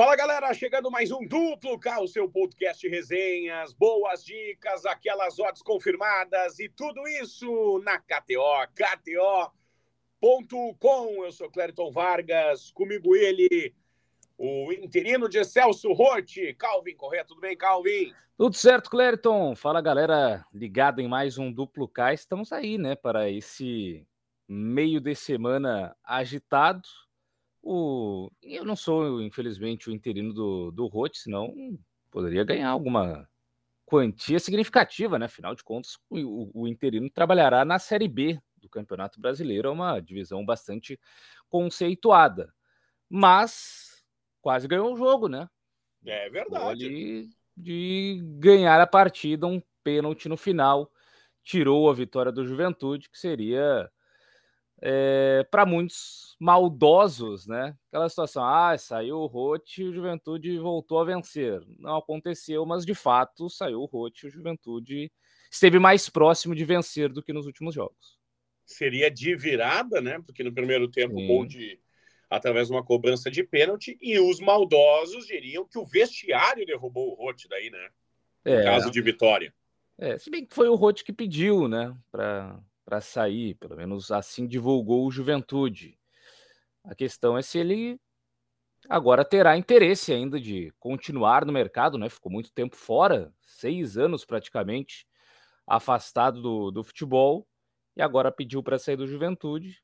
Fala galera, chegando mais um duplo K, o seu podcast resenhas, boas dicas, aquelas odds confirmadas e tudo isso na KTO, KTO.com. Eu sou Clériton Vargas, comigo ele, o interino de Celso Rotti, Calvin Correia. Tudo bem, Calvin? Tudo certo, Clériton. Fala galera, ligado em mais um duplo K. Estamos aí, né, para esse meio de semana agitado o... Eu não sou, infelizmente, o interino do, do Rote, senão poderia ganhar alguma quantia significativa, né? Afinal de contas, o, o interino trabalhará na Série B do Campeonato Brasileiro, é uma divisão bastante conceituada. Mas quase ganhou o jogo, né? É verdade. De, de ganhar a partida, um pênalti no final, tirou a vitória do Juventude, que seria é, para muitos maldosos, né? Aquela situação, ah, saiu o Rote e o Juventude voltou a vencer. Não aconteceu, mas de fato saiu o Rote e o Juventude esteve mais próximo de vencer do que nos últimos jogos. Seria de virada, né? Porque no primeiro tempo, Sim. gol de através de uma cobrança de pênalti, e os maldosos diriam que o vestiário derrubou o Rote daí, né? No é, caso de vitória. É, se bem que foi o Rote que pediu, né? Para para sair, pelo menos assim divulgou o Juventude. A questão é se ele agora terá interesse ainda de continuar no mercado, né? Ficou muito tempo fora, seis anos praticamente, afastado do, do futebol, e agora pediu para sair do Juventude.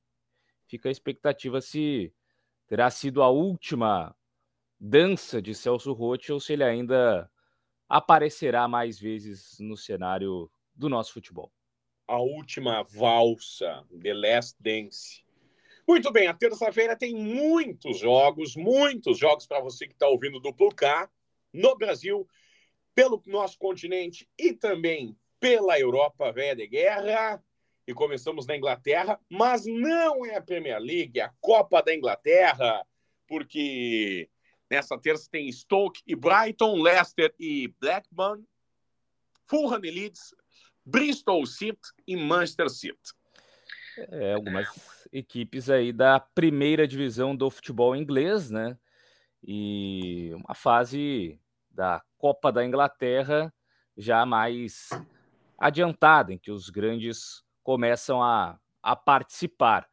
Fica a expectativa se terá sido a última dança de Celso Rotti ou se ele ainda aparecerá mais vezes no cenário do nosso futebol a última valsa, The Last Dance. Muito bem, a terça-feira tem muitos jogos, muitos jogos para você que está ouvindo do K no Brasil, pelo nosso continente e também pela Europa velha de guerra. E começamos na Inglaterra, mas não é a Premier League, é a Copa da Inglaterra, porque nessa terça tem Stoke e Brighton, Leicester e Blackburn, Fulham e Leeds, Bristol City e Manchester City. É, algumas equipes aí da primeira divisão do futebol inglês, né? E uma fase da Copa da Inglaterra já mais adiantada, em que os grandes começam a, a participar.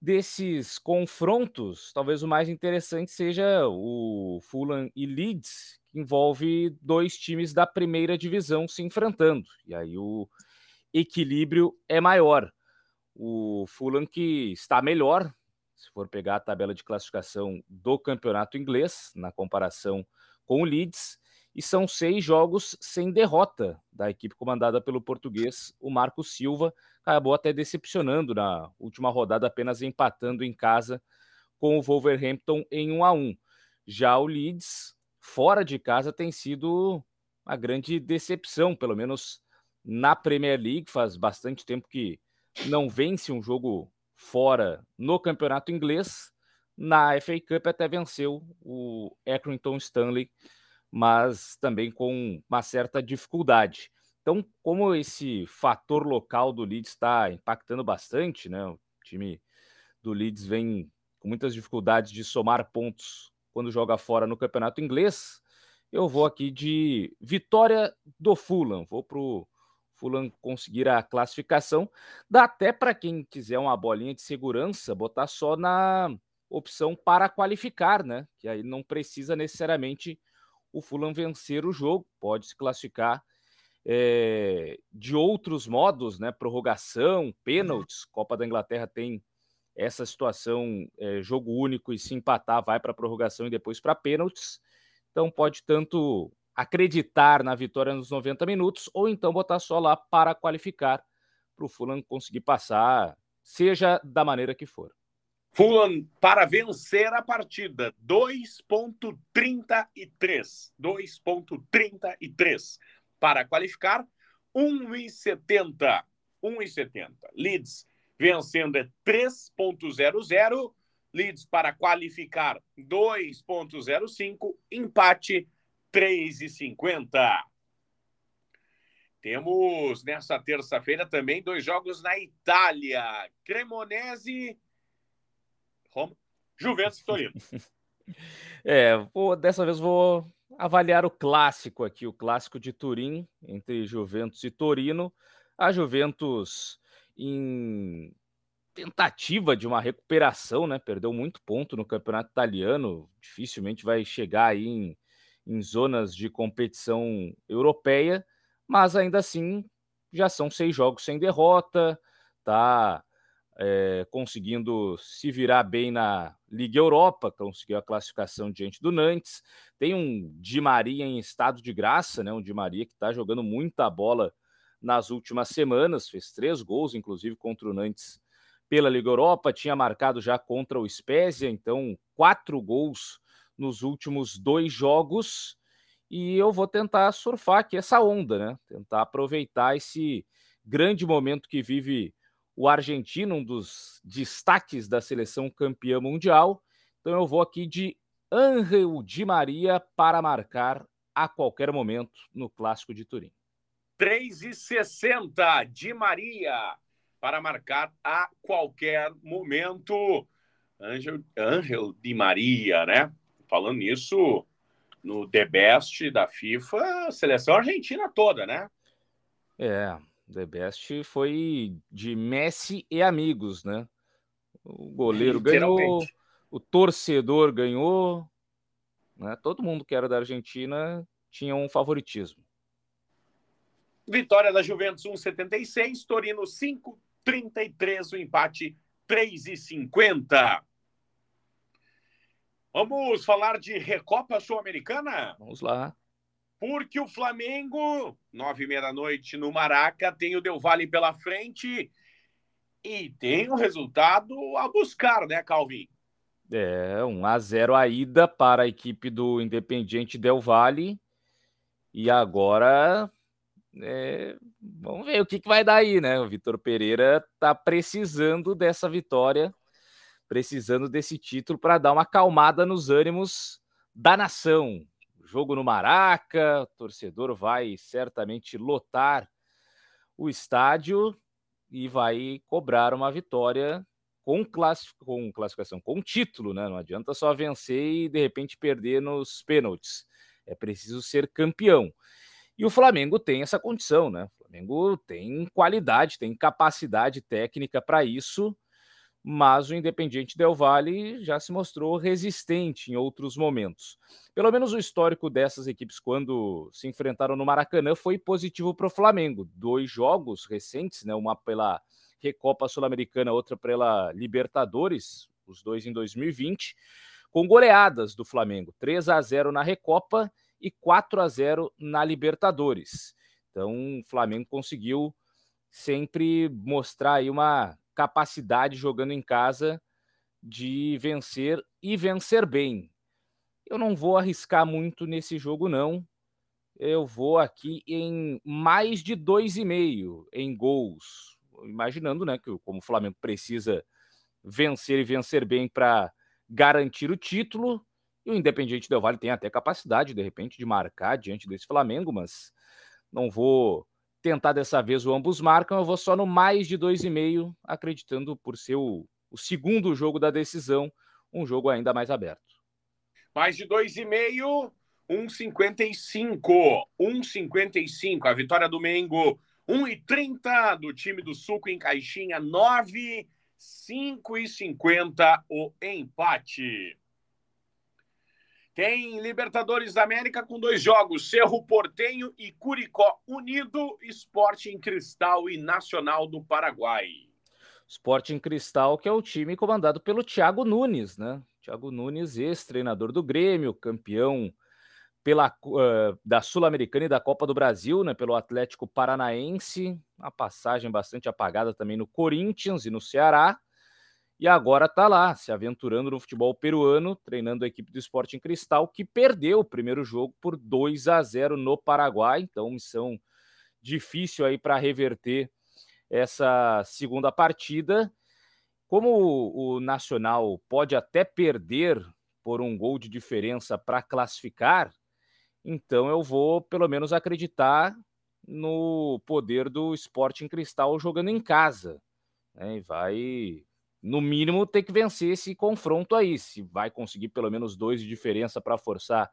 Desses confrontos, talvez o mais interessante seja o Fulham e Leeds, envolve dois times da primeira divisão se enfrentando. E aí o equilíbrio é maior. O Fulham que está melhor, se for pegar a tabela de classificação do campeonato inglês, na comparação com o Leeds, e são seis jogos sem derrota da equipe comandada pelo português, o Marco Silva, acabou até decepcionando na última rodada, apenas empatando em casa com o Wolverhampton em 1 a 1. Já o Leeds fora de casa tem sido uma grande decepção, pelo menos na Premier League. Faz bastante tempo que não vence um jogo fora no campeonato inglês. Na FA Cup até venceu o Accrington Stanley, mas também com uma certa dificuldade. Então, como esse fator local do Leeds está impactando bastante, né? O time do Leeds vem com muitas dificuldades de somar pontos quando joga fora no campeonato inglês. Eu vou aqui de vitória do Fulham. Vou para o Fulham conseguir a classificação. Dá até para quem quiser uma bolinha de segurança, botar só na opção para qualificar, né? Que aí não precisa necessariamente o Fulham vencer o jogo, pode se classificar é, de outros modos, né? Prorrogação, pênaltis. Copa da Inglaterra tem essa situação, é, jogo único e se empatar, vai para prorrogação e depois para pênaltis. Então pode tanto acreditar na vitória nos 90 minutos ou então botar só lá para qualificar para o Fulham conseguir passar, seja da maneira que for. Fulham para vencer a partida 2.33. 2.33 para qualificar 1,70. 1,70. Leeds vencendo é 3.00, Leeds para qualificar 2.05, empate 3,50. Temos nessa terça-feira também dois jogos na Itália. Cremonese, Roma, Juventus e Torino. É, vou, dessa vez vou avaliar o clássico aqui, o clássico de Turim, entre Juventus e Torino. A Juventus em tentativa de uma recuperação, né? Perdeu muito ponto no campeonato italiano, dificilmente vai chegar aí em, em zonas de competição europeia, mas ainda assim já são seis jogos sem derrota, tá é, conseguindo se virar bem na Liga Europa, conseguiu a classificação diante do Nantes. Tem um Di Maria em estado de graça, né? Um Di Maria que está jogando muita bola nas últimas semanas, fez três gols, inclusive contra o Nantes pela Liga Europa, tinha marcado já contra o Spezia, então quatro gols nos últimos dois jogos. E eu vou tentar surfar aqui essa onda, né? Tentar aproveitar esse grande momento que vive o argentino, um dos destaques da seleção campeã mundial. Então eu vou aqui de Angel Di Maria para marcar a qualquer momento no Clássico de Turim. 3,60 Di Maria para marcar a qualquer momento. Angel, Angel Di Maria, né? Falando nisso, no The Best da FIFA, a seleção argentina toda, né? É, The Best foi de Messi e amigos, né? O goleiro ganhou, o torcedor ganhou, né? Todo mundo que era da Argentina tinha um favoritismo. Vitória da Juventus 1,76, Torino 5,33, o empate 3,50. Vamos falar de Recopa Sul-Americana? Vamos lá porque o Flamengo, nove e meia da noite no Maraca, tem o Del Valle pela frente e tem o um resultado a buscar, né, Calvin? É, um a 0 a ida para a equipe do Independiente Del Valle. E agora, é, vamos ver o que, que vai dar aí, né? O Vitor Pereira tá precisando dessa vitória, precisando desse título para dar uma acalmada nos ânimos da nação jogo no Maraca, o torcedor vai certamente lotar o estádio e vai cobrar uma vitória com, classific... com classificação, com título, né? Não adianta só vencer e de repente perder nos pênaltis. É preciso ser campeão. E o Flamengo tem essa condição, né? O Flamengo tem qualidade, tem capacidade técnica para isso mas o Independiente Del Valle já se mostrou resistente em outros momentos. Pelo menos o histórico dessas equipes quando se enfrentaram no Maracanã foi positivo para o Flamengo. Dois jogos recentes, né, uma pela Recopa Sul-Americana, outra pela Libertadores, os dois em 2020, com goleadas do Flamengo, 3 a 0 na Recopa e 4 a 0 na Libertadores. Então, o Flamengo conseguiu sempre mostrar aí uma capacidade jogando em casa de vencer e vencer bem. Eu não vou arriscar muito nesse jogo, não. Eu vou aqui em mais de dois e meio em gols. Imaginando, né, que como o Flamengo precisa vencer e vencer bem para garantir o título, e o Independiente Del Valle tem até capacidade, de repente, de marcar diante desse Flamengo, mas não vou tentar dessa vez o ambos marcam, eu vou só no mais de 2,5, acreditando por ser o, o segundo jogo da decisão, um jogo ainda mais aberto. Mais de 2,5, 1,55. 1,55. A vitória do Mengo, 1,30 do time do Suco em caixinha, 9, 5,50 o empate. Tem Libertadores da América com dois jogos: Cerro Portenho e Curicó Unido, Esporte em Cristal e Nacional do Paraguai. Esporte em Cristal, que é o time comandado pelo Thiago Nunes, né? Thiago Nunes, ex-treinador do Grêmio, campeão pela, uh, da Sul-Americana e da Copa do Brasil, né? Pelo Atlético Paranaense, uma passagem bastante apagada também no Corinthians e no Ceará e agora está lá, se aventurando no futebol peruano, treinando a equipe do Sporting Cristal, que perdeu o primeiro jogo por 2 a 0 no Paraguai. Então, missão difícil aí para reverter essa segunda partida. Como o, o Nacional pode até perder por um gol de diferença para classificar, então eu vou pelo menos acreditar no poder do Sporting Cristal jogando em casa. Né? E vai no mínimo, ter que vencer esse confronto aí. Se vai conseguir pelo menos dois de diferença para forçar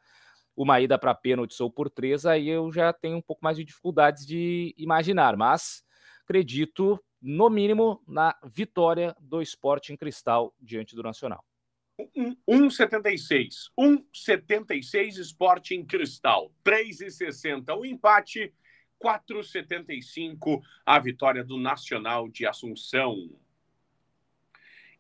uma ida para pênalti ou por três, aí eu já tenho um pouco mais de dificuldades de imaginar. Mas acredito, no mínimo, na vitória do esporte em cristal diante do Nacional. 1,76. 1,76 esporte em cristal. 3,60 o empate. 4,75 a vitória do Nacional de Assunção.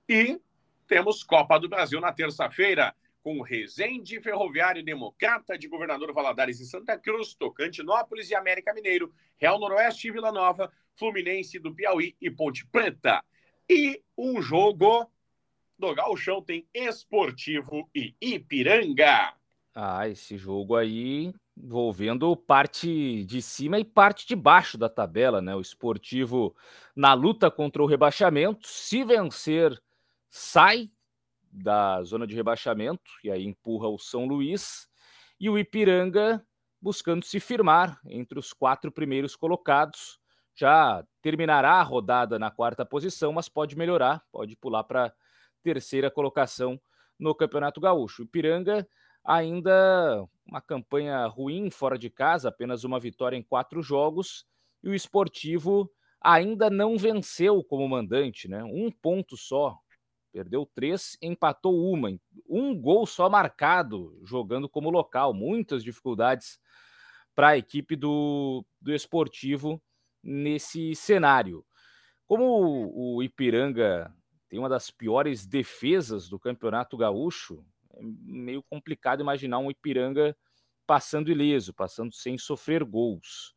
E temos Copa do Brasil na terça-feira, com Resende, Ferroviário Democrata de Governador Valadares e Santa Cruz, Tocantinópolis e América Mineiro, Real Noroeste e Vila Nova, Fluminense do Piauí e Ponte Preta. E um jogo do Galchão tem Esportivo e Ipiranga. Ah, esse jogo aí envolvendo parte de cima e parte de baixo da tabela, né? O Esportivo na luta contra o rebaixamento, se vencer sai da zona de rebaixamento e aí empurra o São Luís e o Ipiranga buscando se firmar entre os quatro primeiros colocados. Já terminará a rodada na quarta posição, mas pode melhorar, pode pular para terceira colocação no Campeonato Gaúcho. O Ipiranga ainda uma campanha ruim fora de casa, apenas uma vitória em quatro jogos, e o Esportivo ainda não venceu como mandante, né? Um ponto só Perdeu três, empatou uma. Um gol só marcado, jogando como local. Muitas dificuldades para a equipe do, do esportivo nesse cenário. Como o, Ipiranga tem uma das piores defesas do campeonato gaúcho, é meio complicado imaginar um Ipiranga passando ileso, passando sem sofrer gols.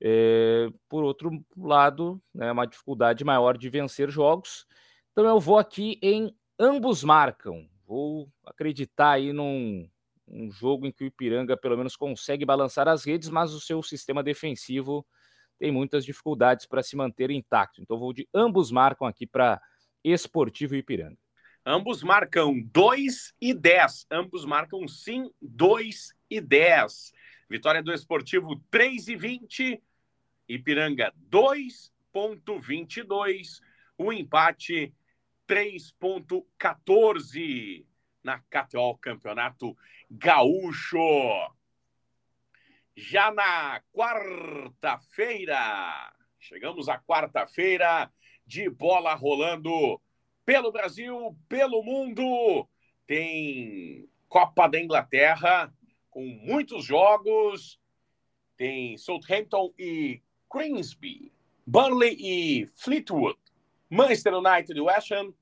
É, por outro lado, é né, uma dificuldade maior de vencer jogos então eu vou aqui em ambos marcam. Vou acreditar aí num um jogo em que o Ipiranga pelo menos consegue balançar as redes, mas o seu sistema defensivo tem muitas dificuldades para se manter intacto. Então vou de ambos marcam aqui para Esportivo Ipiranga. Ambos marcam 2 e 10. Ambos marcam sim 2 e 10. Vitória do Esportivo 3 e 20. Ipiranga 2.22. O empate 3,14 na KTO Campeonato Gaúcho. Já na quarta-feira, chegamos à quarta-feira de bola rolando pelo Brasil, pelo mundo. Tem Copa da Inglaterra com muitos jogos. Tem Southampton e Grimsby, Burnley e Fleetwood, Manchester United e West Ham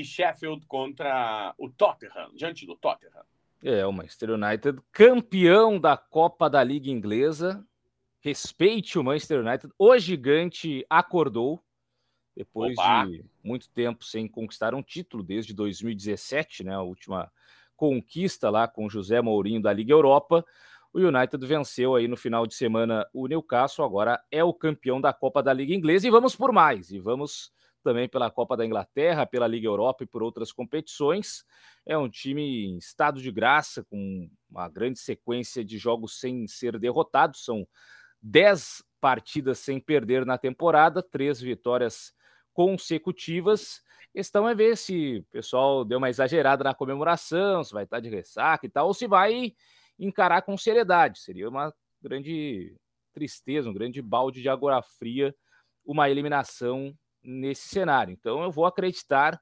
e Sheffield contra o Tottenham, diante do Tottenham. É, o Manchester United campeão da Copa da Liga Inglesa. Respeite o Manchester United. O gigante acordou depois Opa. de muito tempo sem conquistar um título, desde 2017, né, a última conquista lá com José Mourinho da Liga Europa. O United venceu aí no final de semana o Newcastle, agora é o campeão da Copa da Liga Inglesa e vamos por mais, e vamos também pela Copa da Inglaterra, pela Liga Europa e por outras competições. É um time em estado de graça, com uma grande sequência de jogos sem ser derrotado. São 10 partidas sem perder na temporada, três vitórias consecutivas. Questão é ver se o pessoal deu uma exagerada na comemoração, se vai estar de ressaca e tal, ou se vai encarar com seriedade. Seria uma grande tristeza, um grande balde de água fria, uma eliminação nesse cenário. Então eu vou acreditar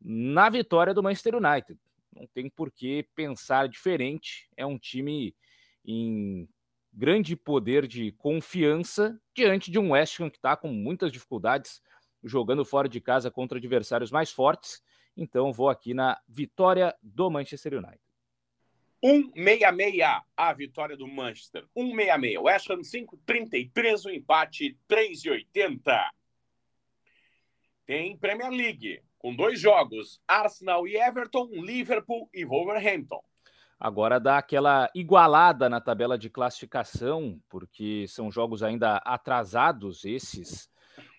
na vitória do Manchester United. Não tem por que pensar diferente. É um time em grande poder de confiança diante de um West Ham que está com muitas dificuldades jogando fora de casa contra adversários mais fortes. Então vou aqui na vitória do Manchester United. 166 a vitória do Manchester. 166. West Ham 5,33 o empate 3,80. Tem Premier League, com dois jogos: Arsenal e Everton, Liverpool e Wolverhampton. Agora dá aquela igualada na tabela de classificação, porque são jogos ainda atrasados esses.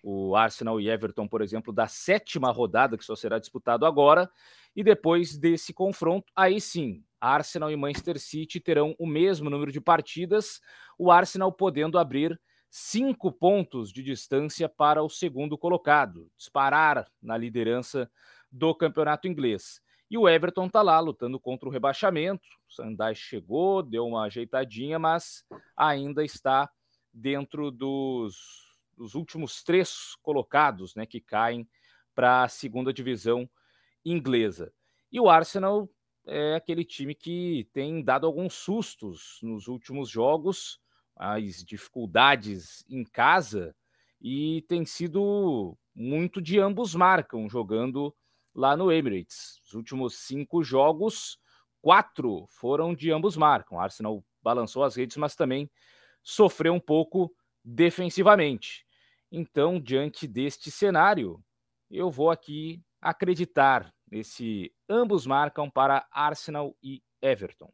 O Arsenal e Everton, por exemplo, da sétima rodada, que só será disputado agora. E depois desse confronto, aí sim, Arsenal e Manchester City terão o mesmo número de partidas, o Arsenal podendo abrir cinco pontos de distância para o segundo colocado, disparar na liderança do campeonato inglês. E o Everton está lá lutando contra o rebaixamento. O Sandai chegou, deu uma ajeitadinha, mas ainda está dentro dos, dos últimos três colocados né, que caem para a segunda divisão inglesa. E o Arsenal é aquele time que tem dado alguns sustos nos últimos jogos, as dificuldades em casa, e tem sido muito de ambos marcam jogando lá no Emirates. Os últimos cinco jogos, quatro foram de ambos marcam. O Arsenal balançou as redes, mas também sofreu um pouco defensivamente. Então, diante deste cenário, eu vou aqui acreditar nesse ambos marcam para Arsenal e Everton.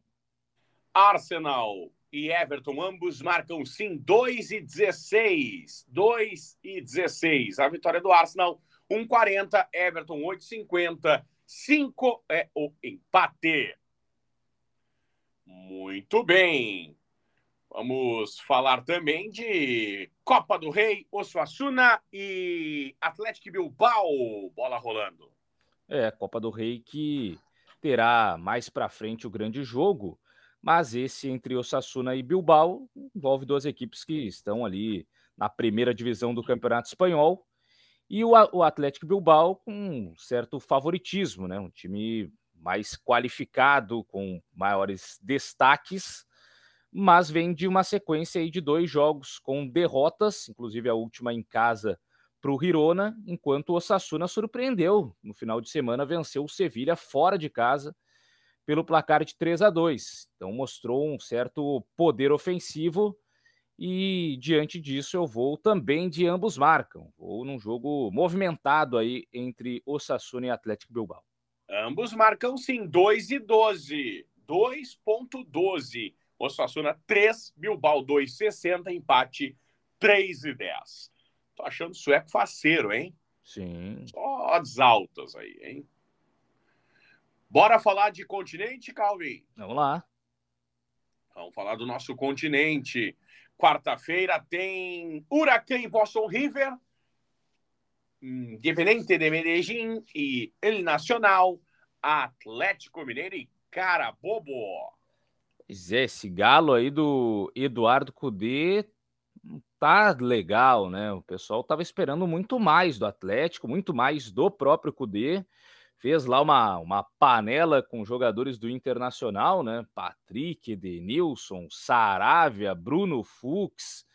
Arsenal e Everton, ambos marcam sim 2 e 16. 2 e 16. A vitória do Arsenal 1,40, Everton 8,50. 5 é o empate. Muito bem. Vamos falar também de Copa do Rei, Osasuna e Atlético Bilbao. Bola rolando. É, Copa do Rei que terá mais para frente o grande jogo, mas esse entre Osasuna e Bilbao envolve duas equipes que estão ali na primeira divisão do Campeonato Espanhol e o, o Atlético Bilbao com um certo favoritismo, né? Um time mais qualificado, com maiores destaques, mas vem de uma sequência aí de dois jogos com derrotas, inclusive a última em casa para o Girona, enquanto o Osasuna surpreendeu no final de semana, venceu o Sevilha fora de casa pelo placar de 3 a 2. Então mostrou um certo poder ofensivo e diante disso, eu vou também de ambos marcam. Vou num jogo movimentado aí entre Osasuna e Atlético Bilbao. Ambos marcam sim, 2 e 12. 2.12. Osasuna 3, Bilbao 2,60, empate 3 e 10. Tô achando sueco faceiro, hein? Sim. Só as altas aí, hein? Bora falar de continente, Calvin? Vamos lá. Vamos falar do nosso continente. Quarta-feira tem Huracan e Boston River, Independente de Medellín e El Nacional, Atlético Mineiro e Carabobo. Pois é, esse galo aí do Eduardo Cudê tá legal, né? O pessoal tava esperando muito mais do Atlético, muito mais do próprio Cudê fez lá uma, uma panela com jogadores do Internacional, né? Patrick, Edenilson, Saravia, Bruno Fux,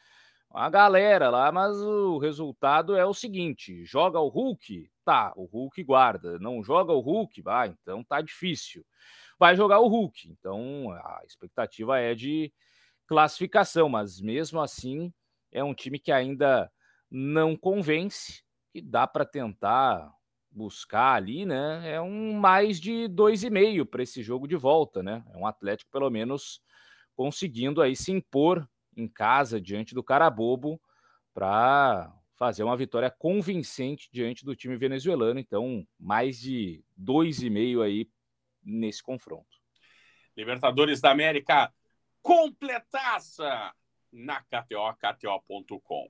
a galera lá, mas o resultado é o seguinte: joga o Hulk, tá, o Hulk guarda, não joga o Hulk, vai, então tá difícil. Vai jogar o Hulk, então a expectativa é de classificação, mas mesmo assim é um time que ainda não convence e dá para tentar buscar ali, né? É um mais de dois e meio para esse jogo de volta, né? É um Atlético pelo menos conseguindo aí se impor em casa diante do Carabobo para fazer uma vitória convincente diante do time venezuelano. Então, mais de dois e meio aí nesse confronto. Libertadores da América completaça na KTO, KTO.com.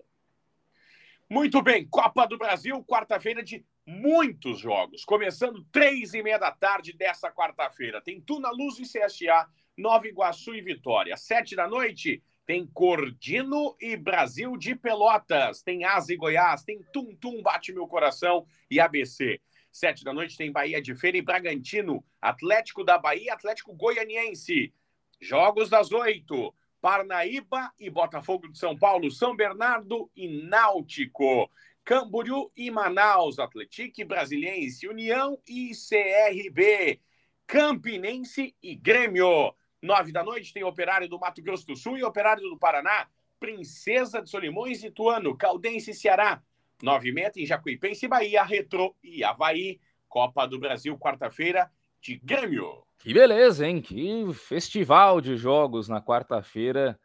Muito bem, Copa do Brasil, quarta-feira de muitos jogos. Começando três e meia da tarde dessa quarta-feira. Tem Tuna Luz e CSA, Nova Iguaçu e Vitória. Sete da noite tem Cordino e Brasil de Pelotas. Tem Asa e Goiás. Tem Tum Tum Bate Meu Coração e ABC. Sete da noite tem Bahia de Feira e Bragantino. Atlético da Bahia, Atlético Goianiense. Jogos das oito. Parnaíba e Botafogo de São Paulo, São Bernardo e Náutico. Camboriú e Manaus, Atletique Brasiliense, União e CRB, Campinense e Grêmio. Nove da noite tem Operário do Mato Grosso do Sul e Operário do Paraná, Princesa de Solimões e Tuano, Caldense e Ceará. Nove e meia tem Jacuipense e Bahia, Retrô e Havaí. Copa do Brasil, quarta-feira, de Grêmio. Que beleza, hein? Que festival de jogos na quarta-feira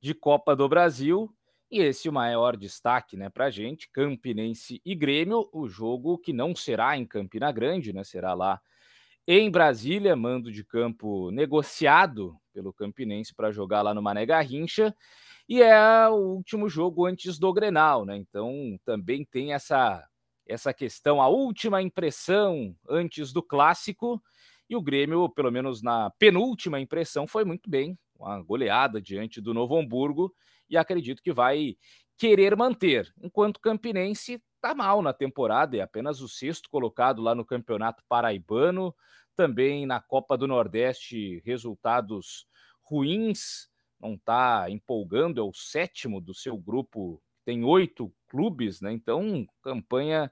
de Copa do Brasil. E esse o maior destaque né, para a gente, Campinense e Grêmio, o jogo que não será em Campina Grande, né, será lá em Brasília, mando de campo negociado pelo Campinense para jogar lá no Mané Garrincha. E é o último jogo antes do Grenal, né? Então também tem essa essa questão, a última impressão antes do clássico. E o Grêmio, pelo menos na penúltima impressão, foi muito bem, uma goleada diante do Novo Hamburgo, e acredito que vai querer manter. Enquanto o Campinense está mal na temporada, é apenas o sexto colocado lá no Campeonato Paraibano, também na Copa do Nordeste, resultados ruins, não está empolgando, é o sétimo do seu grupo, tem oito clubes, né? Então, campanha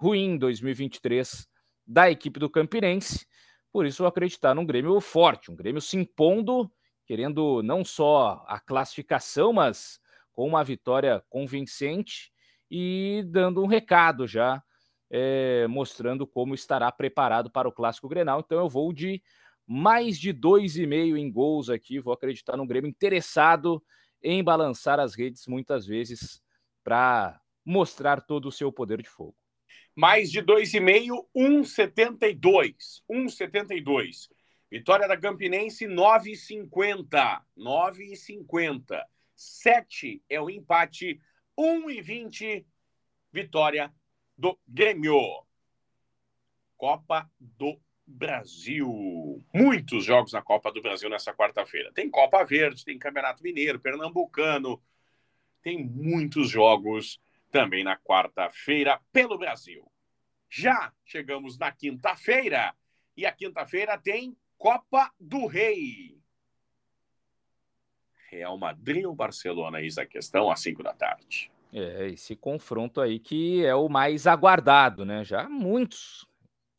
ruim em 2023 da equipe do Campinense. Por isso, eu acreditar num Grêmio forte, um Grêmio se impondo, querendo não só a classificação, mas com uma vitória convincente e dando um recado já, é, mostrando como estará preparado para o Clássico Grenal. Então, eu vou de mais de dois e meio em gols aqui. Vou acreditar num Grêmio interessado em balançar as redes muitas vezes para mostrar todo o seu poder de fogo. Mais de 2,5, 1,72. 1,72. Vitória da Campinense, 9,50. 9,50. 7 é o empate, 1,20. Vitória do Grêmio. Copa do Brasil. Muitos jogos na Copa do Brasil nessa quarta-feira. Tem Copa Verde, tem Campeonato Mineiro, Pernambucano, tem muitos jogos também na quarta-feira pelo Brasil. Já chegamos na quinta-feira e a quinta-feira tem Copa do Rei. Real Madrid ou Barcelona, eis a questão, às 5 da tarde. É, esse confronto aí que é o mais aguardado, né? Já muitos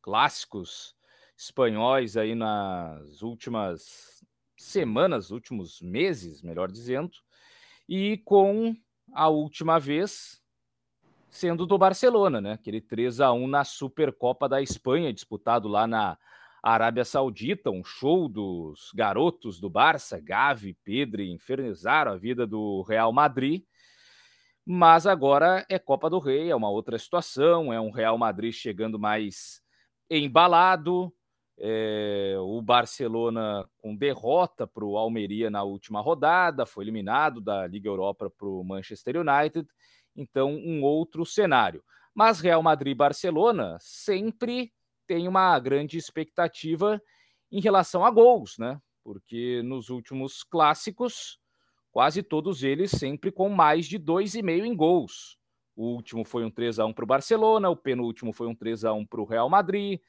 clássicos espanhóis aí nas últimas semanas, últimos meses, melhor dizendo, e com a última vez sendo do Barcelona, né? Aquele 3 a 1 na Supercopa da Espanha, disputado lá na Arábia Saudita, um show dos garotos do Barça, Gavi, Pedri, infernizaram a vida do Real Madrid. Mas agora é Copa do Rei, é uma outra situação, é um Real Madrid chegando mais embalado, é, o Barcelona com derrota para o Almeria na última rodada, foi eliminado da Liga Europa para o Manchester United, então um outro cenário. Mas Real Madrid e Barcelona sempre tem uma grande expectativa em relação a gols, né? Porque nos últimos clássicos, quase todos eles sempre com mais de 2,5 em gols. O último foi um 3 a 1 para o Barcelona, o penúltimo foi um 3 a 1 para o Real Madrid,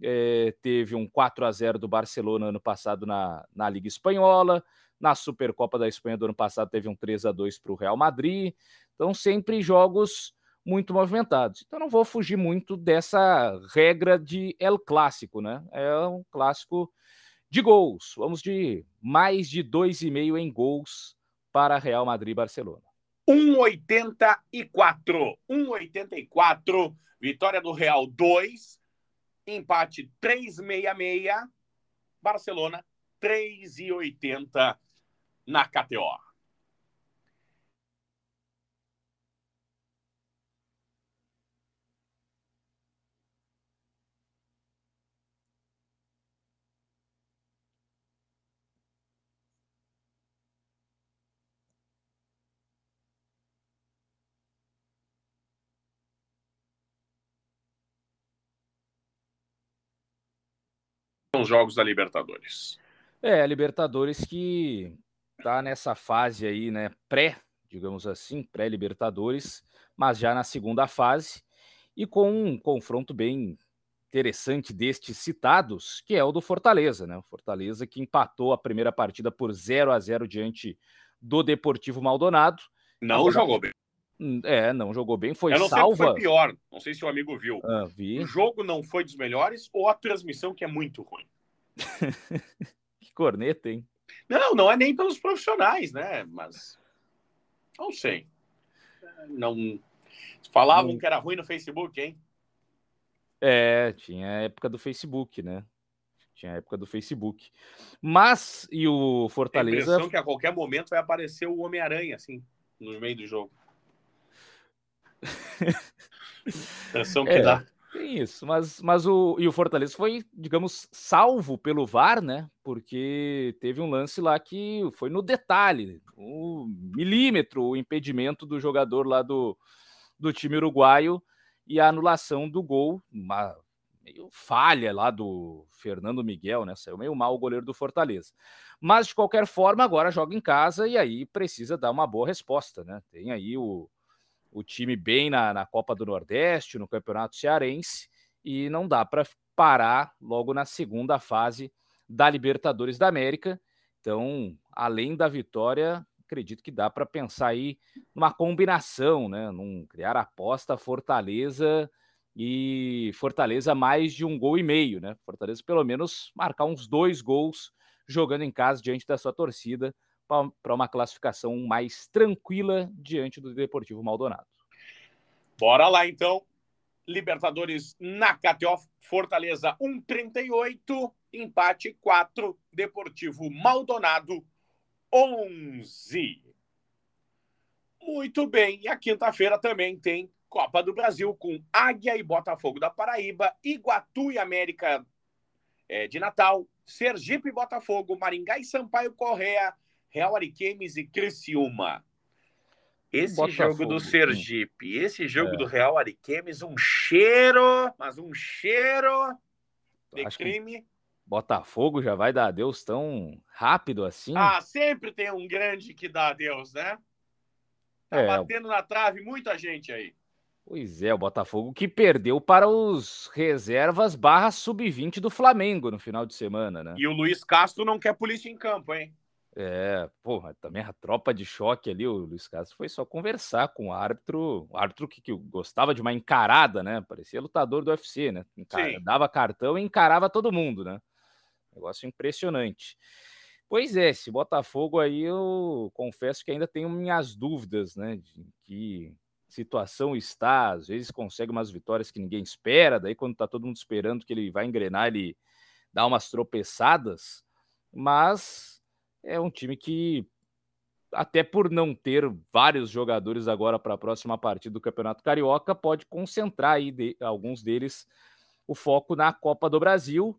é, teve um 4 a 0 do Barcelona ano passado na, na Liga Espanhola. Na Supercopa da Espanha do ano passado teve um 3 a 2 para o Real Madrid. Então, sempre jogos muito movimentados. Então, não vou fugir muito dessa regra de El Clássico, né? É um clássico de gols. Vamos de mais de 2,5 em gols para Real Madrid e Barcelona. 1,84. 1,84. Vitória do Real 2, empate 366, Barcelona 3,80 na KTO. Os jogos da Libertadores. É, a Libertadores que tá nessa fase aí, né, pré, digamos assim, pré-Libertadores, mas já na segunda fase e com um confronto bem interessante destes citados, que é o do Fortaleza, né? O Fortaleza que empatou a primeira partida por 0 a 0 diante do Deportivo Maldonado. Não Agora, jogou bem. Hum, é, não jogou bem, foi Eu não salva. Sei foi pior, não sei se o amigo viu. Ah, vi. O jogo não foi dos melhores ou a transmissão que é muito ruim. que corneta, hein? Não, não é nem pelos profissionais, né? Mas não sei. Não falavam não... que era ruim no Facebook, hein? É, tinha a época do Facebook, né? Tinha a época do Facebook. Mas e o Fortaleza. Tem a impressão que a qualquer momento vai aparecer o Homem-Aranha, assim, no meio do jogo. impressão que é. dá. Tem isso, mas, mas o, e o Fortaleza foi, digamos, salvo pelo VAR, né? Porque teve um lance lá que foi no detalhe, um milímetro o impedimento do jogador lá do, do time uruguaio e a anulação do gol, uma meio falha lá do Fernando Miguel, né? Saiu meio mal o goleiro do Fortaleza. Mas de qualquer forma, agora joga em casa e aí precisa dar uma boa resposta, né? Tem aí o, o time bem na, na Copa do Nordeste, no Campeonato Cearense, e não dá para parar logo na segunda fase da Libertadores da América. Então, além da vitória, acredito que dá para pensar aí numa combinação, né? Num criar aposta Fortaleza e Fortaleza mais de um gol e meio, né? Fortaleza pelo menos marcar uns dois gols jogando em casa diante da sua torcida para uma classificação mais tranquila diante do Deportivo Maldonado. Bora lá então. Libertadores na KTO, Fortaleza 1,38, empate 4, Deportivo Maldonado 11. Muito bem, e a quinta-feira também tem Copa do Brasil com Águia e Botafogo da Paraíba, Iguatu e América é, de Natal, Sergipe e Botafogo, Maringá e Sampaio Correa, Real Ariquemes e Criciúma. Esse Botafogo, jogo do Sergipe, esse jogo é. do Real Ariquemes, um cheiro, mas um cheiro de Acho crime. Botafogo já vai dar adeus tão rápido assim? Ah, sempre tem um grande que dá adeus, né? Tá é. batendo na trave muita gente aí. Pois é, o Botafogo que perdeu para os reservas barra sub-20 do Flamengo no final de semana, né? E o Luiz Castro não quer polícia em campo, hein? É, porra, também a tropa de choque ali, o Luiz Castro foi só conversar com o árbitro, o árbitro que, que gostava de uma encarada, né? Parecia lutador do UFC, né? Encar... Dava cartão e encarava todo mundo, né? Negócio impressionante. Pois é, esse Botafogo aí eu confesso que ainda tenho minhas dúvidas, né? De que situação está, às vezes consegue umas vitórias que ninguém espera, daí quando tá todo mundo esperando que ele vai engrenar, ele dá umas tropeçadas, mas é um time que, até por não ter vários jogadores agora para a próxima partida do Campeonato Carioca, pode concentrar aí de, alguns deles o foco na Copa do Brasil.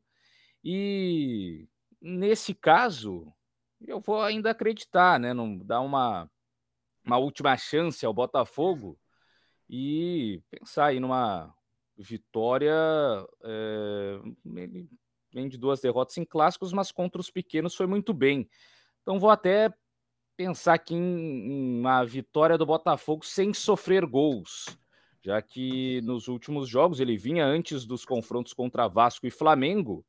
E nesse caso, eu vou ainda acreditar, né? Não dar uma, uma última chance ao Botafogo e pensar aí numa vitória. É, vem de duas derrotas em clássicos, mas contra os pequenos foi muito bem. Então vou até pensar aqui em uma vitória do Botafogo sem sofrer gols, já que nos últimos jogos ele vinha antes dos confrontos contra Vasco e Flamengo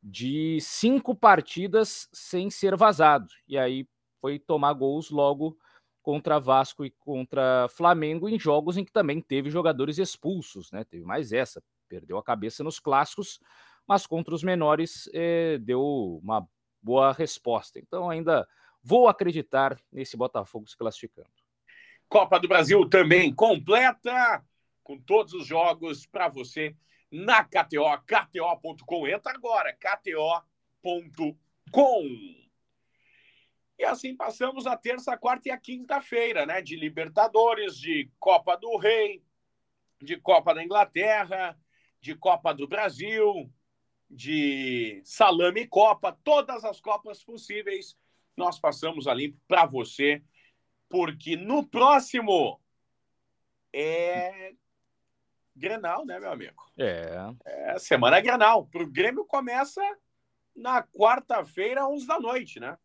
de cinco partidas sem ser vazado. E aí foi tomar gols logo contra Vasco e contra Flamengo em jogos em que também teve jogadores expulsos, né? Teve mais essa, perdeu a cabeça nos clássicos, mas contra os menores eh, deu uma boa resposta. Então, ainda vou acreditar nesse Botafogo se classificando. Copa do Brasil também completa, com todos os jogos para você na KTO, KTO.com. Entra agora, KTO.com. E assim passamos a terça, a quarta e a quinta-feira, né? De Libertadores, de Copa do Rei, de Copa da Inglaterra, de Copa do Brasil, de salame copa, todas as copas possíveis nós passamos ali para você, porque no próximo é Grenal, né, meu amigo? É. É semana Grenal. Para o Grêmio começa na quarta-feira, 11 da noite, né?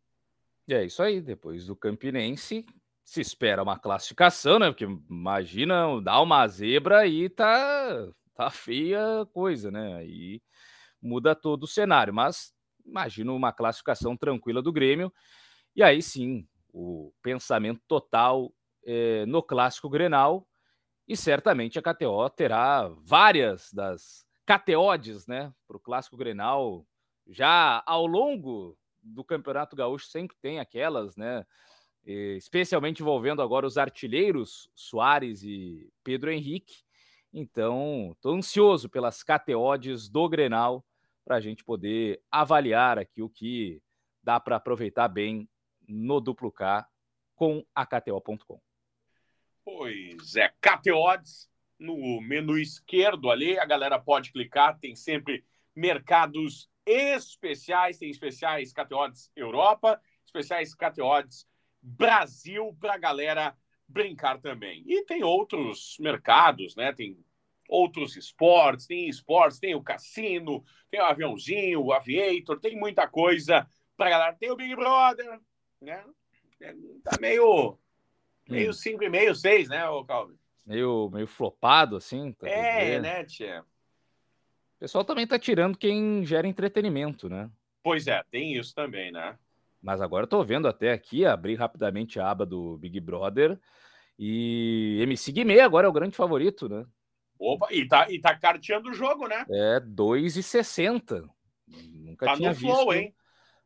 É isso aí. Depois do Campinense, se espera uma classificação, né? Porque imagina, dá uma zebra e tá, tá feia a coisa, né? Aí muda todo o cenário. Mas imagino uma classificação tranquila do Grêmio. E aí sim, o pensamento total é, no clássico Grenal. E certamente a KTO terá várias das KTOdes né, para o clássico Grenal. Já ao longo do Campeonato Gaúcho sempre tem aquelas, né? Especialmente envolvendo agora os artilheiros Soares e Pedro Henrique. Então, estou ansioso pelas KTOdes do Grenal para a gente poder avaliar aqui o que dá para aproveitar bem no duplo K com a KTO.com. Pois é, KTOs no menu esquerdo ali, a galera pode clicar, tem sempre mercados especiais, tem especiais KTODs Europa, especiais KTODs Brasil para a galera brincar também. E tem outros mercados, né? Tem outros esportes, tem esportes, tem o cassino, tem o aviãozinho, o aviator, tem muita coisa para galera. Tem o Big Brother, né? É, tá meio meio 5 hum. e meio, 6, né, Calvin? Meio, meio flopado, assim. Tá é, né, tia? O pessoal também tá tirando quem gera entretenimento, né? Pois é, tem isso também, né? Mas agora eu tô vendo até aqui, abrir rapidamente a aba do Big Brother. E MC Guimê agora é o grande favorito, né? Opa, e tá, e tá carteando o jogo, né? É 2,60. Nunca tá tinha no visto. Flow, hein?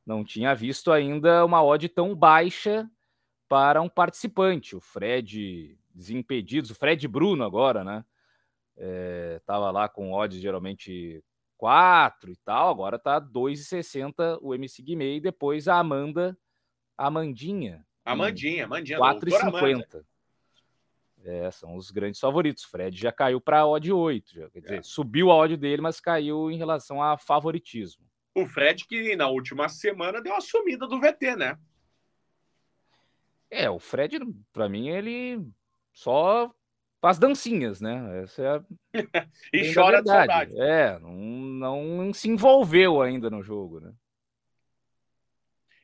Não tinha visto ainda uma odd tão baixa para um participante. O Fred Desimpedidos, o Fred Bruno agora, né? É, tava lá com odds geralmente 4 e tal, agora tá 2,60 o MC Guimê e depois a Amanda, a Amandinha. Amandinha, Amandinha. 4,50. É, são os grandes favoritos. Fred já caiu para a odd 8, já, quer dizer, é. subiu a odd dele, mas caiu em relação a favoritismo. O Fred que na última semana deu a sumida do VT, né? É, o Fred, para mim, ele só faz dancinhas, né? Essa é a... e chora de saudade. É, não, não se envolveu ainda no jogo, né?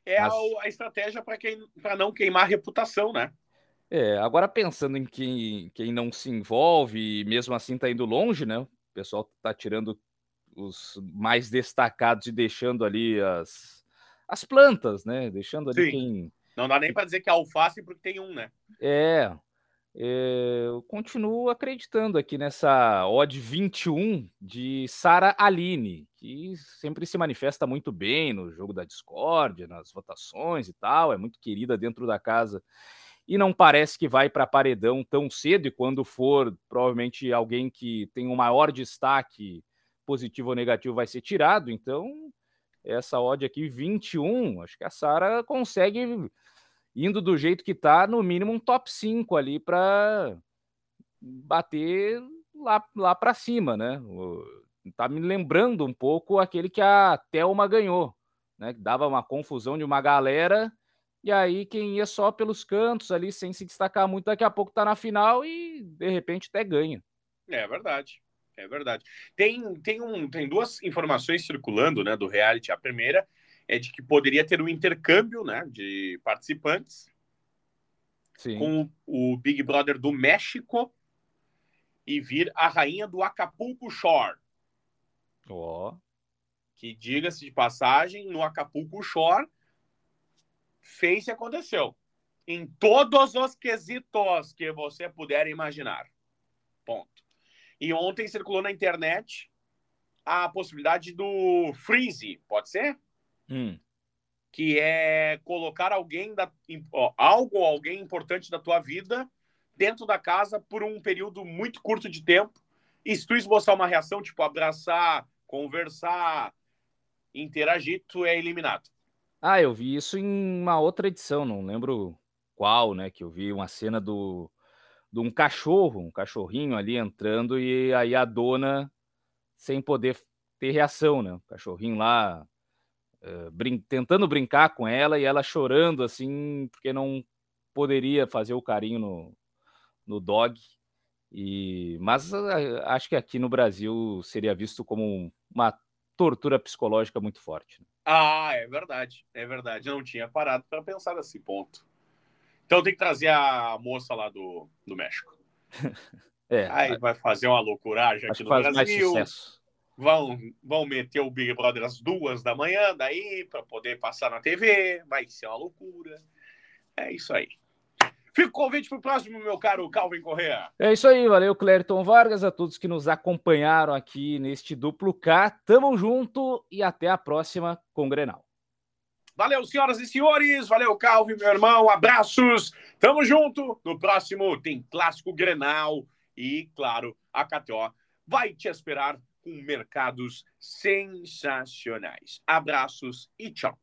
É Mas... a, a, estratégia para não queimar a reputação, né? É, agora pensando em quem, quem não se envolve e mesmo assim está indo longe, né? O pessoal está tirando os mais destacados e deixando ali as, as plantas, né? Deixando ali Sim. quem. Não dá nem para dizer que é alface porque tem um, né? É, é, eu continuo acreditando aqui nessa odd 21 de Sara Aline, que sempre se manifesta muito bem no jogo da Discord, nas votações e tal, é muito querida dentro da casa e não parece que vai para paredão tão cedo. E quando for, provavelmente alguém que tem um maior destaque, positivo ou negativo, vai ser tirado. Então, essa odd aqui, 21, acho que a Sara consegue, indo do jeito que está, no mínimo um top 5 ali para bater lá, lá para cima, né? Tá me lembrando um pouco aquele que a Thelma ganhou, né? Que dava uma confusão de uma galera e aí, quem ia só pelos cantos ali, sem se destacar muito, daqui a pouco tá na final e de repente até ganha. É verdade. É verdade. Tem, tem, um, tem duas informações circulando né, do reality. A primeira é de que poderia ter um intercâmbio né, de participantes Sim. com o Big Brother do México e vir a rainha do Acapulco Shore. Ó. Oh. Que, diga-se de passagem, no Acapulco Shore fez e aconteceu. Em todos os quesitos que você puder imaginar. Ponto. E ontem circulou na internet a possibilidade do freeze, pode ser? Hum. Que é colocar alguém da algo ou alguém importante da tua vida dentro da casa por um período muito curto de tempo. E se tu esboçar uma reação, tipo abraçar, conversar, interagir, tu é eliminado. Ah, eu vi isso em uma outra edição, não lembro qual, né? Que eu vi uma cena do de um cachorro, um cachorrinho ali entrando e aí a dona sem poder ter reação, né? O cachorrinho lá uh, brin tentando brincar com ela e ela chorando assim porque não poderia fazer o carinho no, no dog. E mas uh, acho que aqui no Brasil seria visto como uma tortura psicológica muito forte. Né? Ah, é verdade, é verdade. Eu não tinha parado para pensar nesse ponto. Então tem que trazer a moça lá do, do México. é, Aí vai fazer uma loucuragem aqui no Brasil. Vão, vão meter o Big Brother às duas da manhã, daí, para poder passar na TV. Vai ser uma loucura. É isso aí. Fica o convite para o próximo, meu caro Calvin Correa. É isso aí, valeu, Clériton Vargas, a todos que nos acompanharam aqui neste duplo K. Tamo junto e até a próxima com o Grenal. Valeu, senhoras e senhores. Valeu, Calvin, meu irmão. Abraços. Tamo junto. No próximo tem Clássico Grenal e, claro, a KTO vai te esperar com mercados sensacionais. Abraços e tchau.